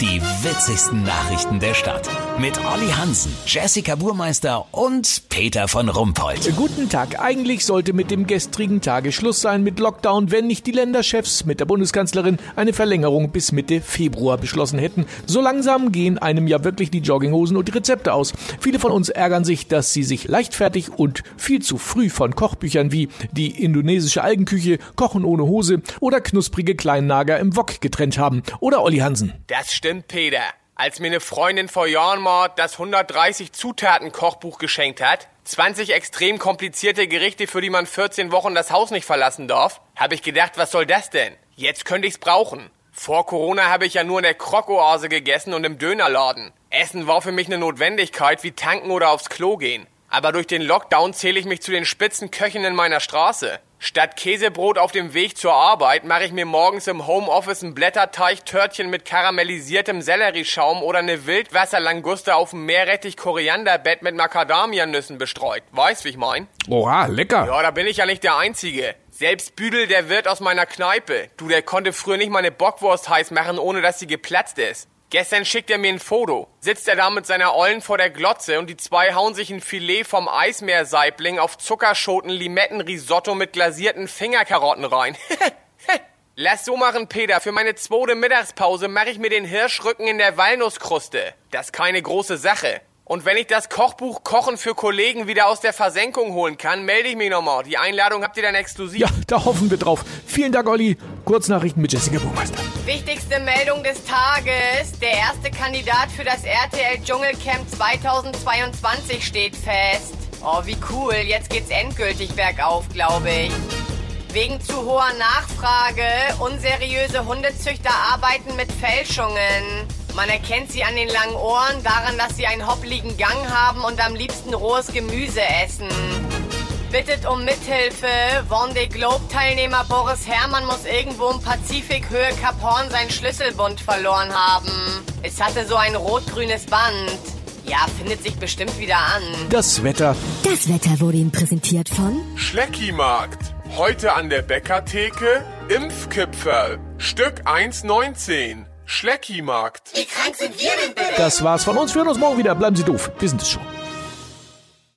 Die witzigsten Nachrichten der Stadt. Mit Olli Hansen, Jessica Burmeister und Peter von Rumpold. Guten Tag. Eigentlich sollte mit dem gestrigen Tage Schluss sein mit Lockdown, wenn nicht die Länderchefs mit der Bundeskanzlerin eine Verlängerung bis Mitte Februar beschlossen hätten. So langsam gehen einem ja wirklich die Jogginghosen und die Rezepte aus. Viele von uns ärgern sich, dass sie sich leichtfertig und viel zu früh von Kochbüchern wie die indonesische Algenküche, Kochen ohne Hose oder knusprige Kleinnager im Wok getrennt haben. Oder Olli Hansen. Das stimmt, Peter. Als mir eine Freundin vor Jahren mal das 130 Zutaten Kochbuch geschenkt hat, 20 extrem komplizierte Gerichte, für die man 14 Wochen das Haus nicht verlassen darf, habe ich gedacht, was soll das denn? Jetzt könnte ich's brauchen. Vor Corona habe ich ja nur in der Krokoase gegessen und im Dönerladen. Essen war für mich eine Notwendigkeit wie tanken oder aufs Klo gehen. Aber durch den Lockdown zähle ich mich zu den Spitzenköchen in meiner Straße. Statt Käsebrot auf dem Weg zur Arbeit mache ich mir morgens im Homeoffice ein Blätterteig-Törtchen mit karamellisiertem Sellerieschaum oder eine Wildwasserlanguste auf dem Meerrettich-Korianderbett mit Macadamianüssen bestreut. Weißt, wie ich mein? Oha, lecker. Ja, da bin ich ja nicht der Einzige. Selbst Büdel, der Wirt aus meiner Kneipe. Du, der konnte früher nicht mal eine Bockwurst heiß machen, ohne dass sie geplatzt ist. Gestern schickt er mir ein Foto. Sitzt er da mit seiner Ollen vor der Glotze und die zwei hauen sich ein Filet vom Eismeersaibling auf Zuckerschoten Limettenrisotto mit glasierten Fingerkarotten rein. Lass so machen, Peter. Für meine zweite Mittagspause mache ich mir den Hirschrücken in der Walnusskruste. Das ist keine große Sache. Und wenn ich das Kochbuch Kochen für Kollegen wieder aus der Versenkung holen kann, melde ich mich nochmal. Die Einladung habt ihr dann exklusiv. Ja, da hoffen wir drauf. Vielen Dank, Olli. Kurznachrichten mit Jessica Burmeister. Wichtigste Meldung des Tages. Der erste Kandidat für das RTL Dschungelcamp 2022 steht fest. Oh, wie cool. Jetzt geht's endgültig bergauf, glaube ich. Wegen zu hoher Nachfrage, unseriöse Hundezüchter arbeiten mit Fälschungen. Man erkennt sie an den langen Ohren, daran, dass sie einen hoppligen Gang haben und am liebsten rohes Gemüse essen. Bittet um Mithilfe. Vendée Globe-Teilnehmer Boris Herrmann muss irgendwo im Pazifik Höhe Kap Horn seinen Schlüsselbund verloren haben. Es hatte so ein rot-grünes Band. Ja, findet sich bestimmt wieder an. Das Wetter. Das Wetter wurde Ihnen präsentiert von Schleckimarkt. Heute an der Bäckertheke Impfkipferl. Stück 1,19. Schleckimarkt. Das war's von uns. Wir hören uns morgen wieder. Bleiben Sie doof. Wir sind es schon.